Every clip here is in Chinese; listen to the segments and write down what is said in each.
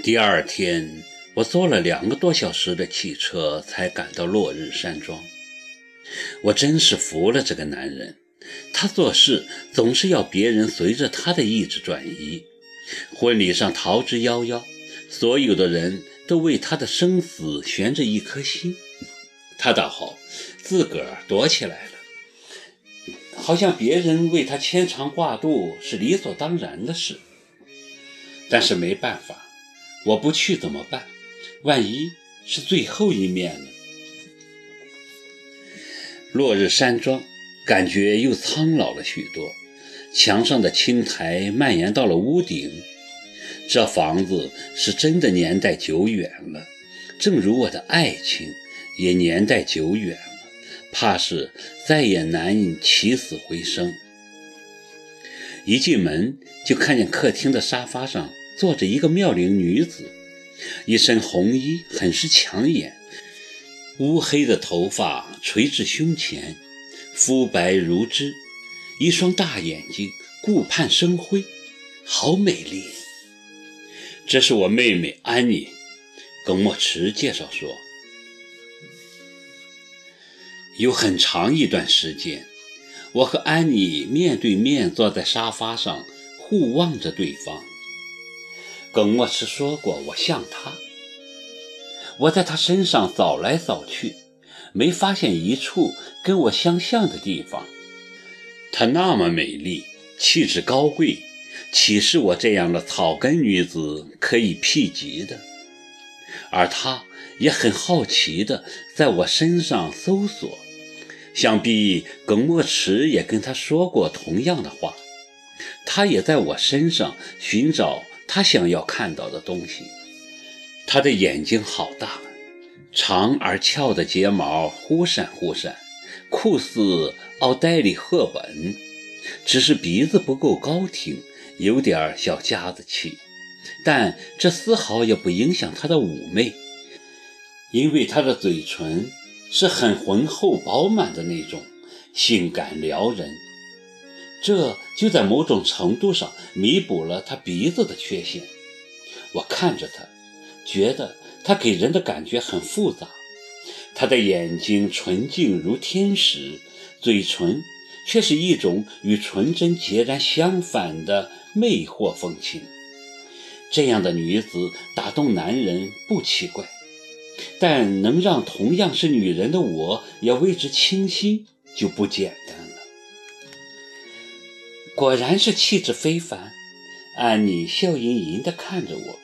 第二天，我坐了两个多小时的汽车才赶到落日山庄。我真是服了这个男人，他做事总是要别人随着他的意志转移。婚礼上逃之夭夭，所有的人都为他的生死悬着一颗心。他倒好，自个儿躲起来了，好像别人为他牵肠挂肚是理所当然的事。但是没办法。我不去怎么办？万一是最后一面呢？落日山庄感觉又苍老了许多，墙上的青苔蔓延到了屋顶。这房子是真的年代久远了，正如我的爱情也年代久远了，怕是再也难以起死回生。一进门就看见客厅的沙发上。坐着一个妙龄女子，一身红衣，很是抢眼。乌黑的头发垂至胸前，肤白如脂，一双大眼睛顾盼生辉，好美丽。这是我妹妹安妮，耿墨池介绍说。有很长一段时间，我和安妮面对面坐在沙发上，互望着对方。耿墨池说过，我像她。我在她身上扫来扫去，没发现一处跟我相像的地方。她那么美丽，气质高贵，岂是我这样的草根女子可以匹及的？而他也很好奇的在我身上搜索，想必耿墨池也跟他说过同样的话。他也在我身上寻找。他想要看到的东西，他的眼睛好大，长而翘的睫毛忽闪忽闪，酷似奥黛丽·赫本，只是鼻子不够高挺，有点小家子气。但这丝毫也不影响他的妩媚，因为他的嘴唇是很浑厚饱满的那种，性感撩人。这就在某种程度上弥补了他鼻子的缺陷。我看着他，觉得他给人的感觉很复杂。他的眼睛纯净如天使，嘴唇却是一种与纯真截然相反的魅惑风情。这样的女子打动男人不奇怪，但能让同样是女人的我也为之倾心就不简单。果然是气质非凡，安妮笑吟吟地看着我。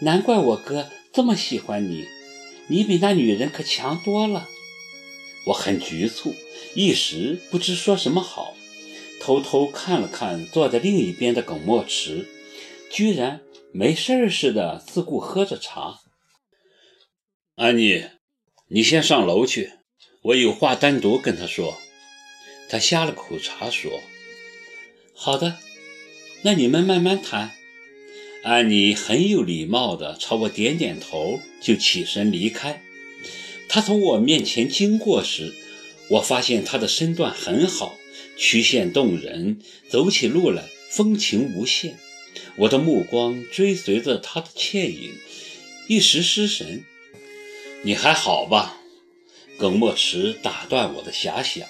难怪我哥这么喜欢你，你比那女人可强多了。我很局促，一时不知说什么好，偷偷看了看坐在另一边的耿墨池，居然没事似的自顾喝着茶。安妮，你先上楼去，我有话单独跟他说。他呷了口茶说。好的，那你们慢慢谈。安妮很有礼貌地朝我点点头，就起身离开。她从我面前经过时，我发现她的身段很好，曲线动人，走起路来风情无限。我的目光追随着她的倩影，一时失神。你还好吧？耿墨池打断我的遐想。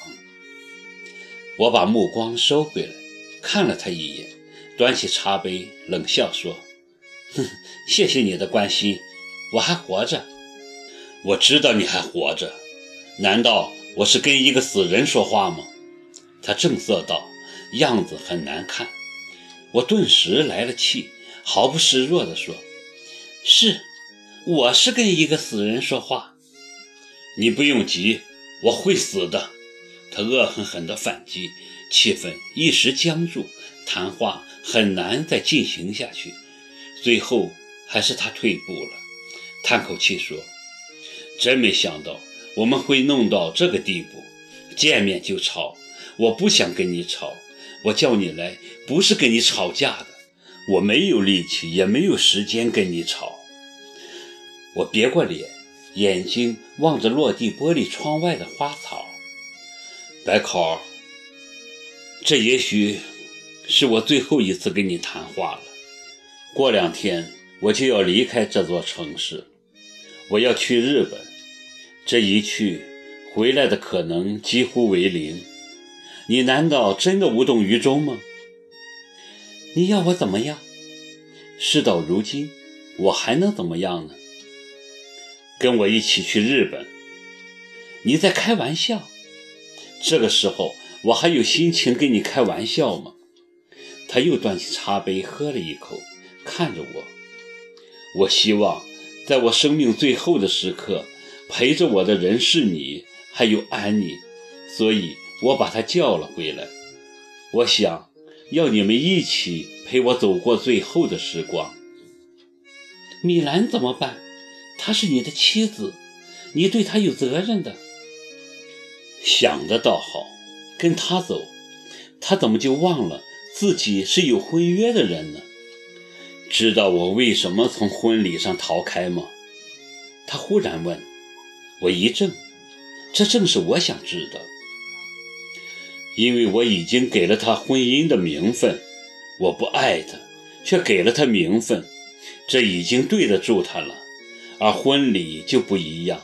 我把目光收回来。看了他一眼，端起茶杯，冷笑说：“哼，谢谢你的关心，我还活着。我知道你还活着，难道我是跟一个死人说话吗？”他正色道，样子很难看。我顿时来了气，毫不示弱地说：“是，我是跟一个死人说话。你不用急，我会死的。”他恶狠狠地反击。气氛一时僵住，谈话很难再进行下去。最后还是他退步了，叹口气说：“真没想到我们会弄到这个地步，见面就吵。我不想跟你吵，我叫你来不是跟你吵架的。我没有力气，也没有时间跟你吵。”我别过脸，眼睛望着落地玻璃窗外的花草，白考。这也许是我最后一次跟你谈话了。过两天我就要离开这座城市，我要去日本。这一去，回来的可能几乎为零。你难道真的无动于衷吗？你要我怎么样？事到如今，我还能怎么样呢？跟我一起去日本。你在开玩笑？这个时候，我还有心情跟你开玩笑吗？他又端起茶杯喝了一口，看着我。我希望，在我生命最后的时刻，陪着我的人是你，还有安妮，所以我把她叫了回来。我想要你们一起陪我走过最后的时光。米兰怎么办？她是你的妻子，你对她有责任的。想的倒好，跟他走，他怎么就忘了自己是有婚约的人呢？知道我为什么从婚礼上逃开吗？他忽然问。我一怔，这正是我想知道。因为我已经给了他婚姻的名分，我不爱他，却给了他名分，这已经对得住他了。而婚礼就不一样，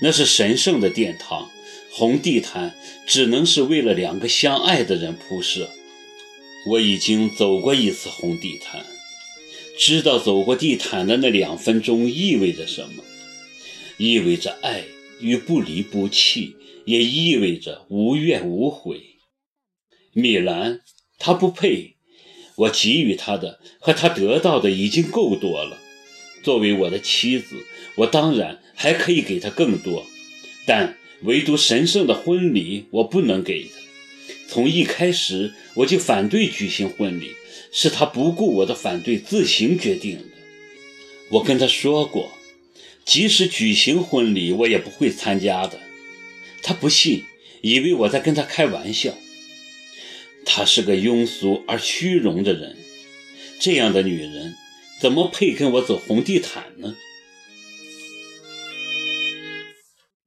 那是神圣的殿堂，红地毯只能是为了两个相爱的人铺设。我已经走过一次红地毯。知道走过地毯的那两分钟意味着什么？意味着爱与不离不弃，也意味着无怨无悔。米兰，她不配，我给予她的和她得到的已经够多了。作为我的妻子，我当然还可以给她更多，但唯独神圣的婚礼，我不能给他。从一开始我就反对举行婚礼。是他不顾我的反对自行决定的。我跟他说过，即使举行婚礼，我也不会参加的。他不信，以为我在跟他开玩笑。她是个庸俗而虚荣的人，这样的女人怎么配跟我走红地毯呢？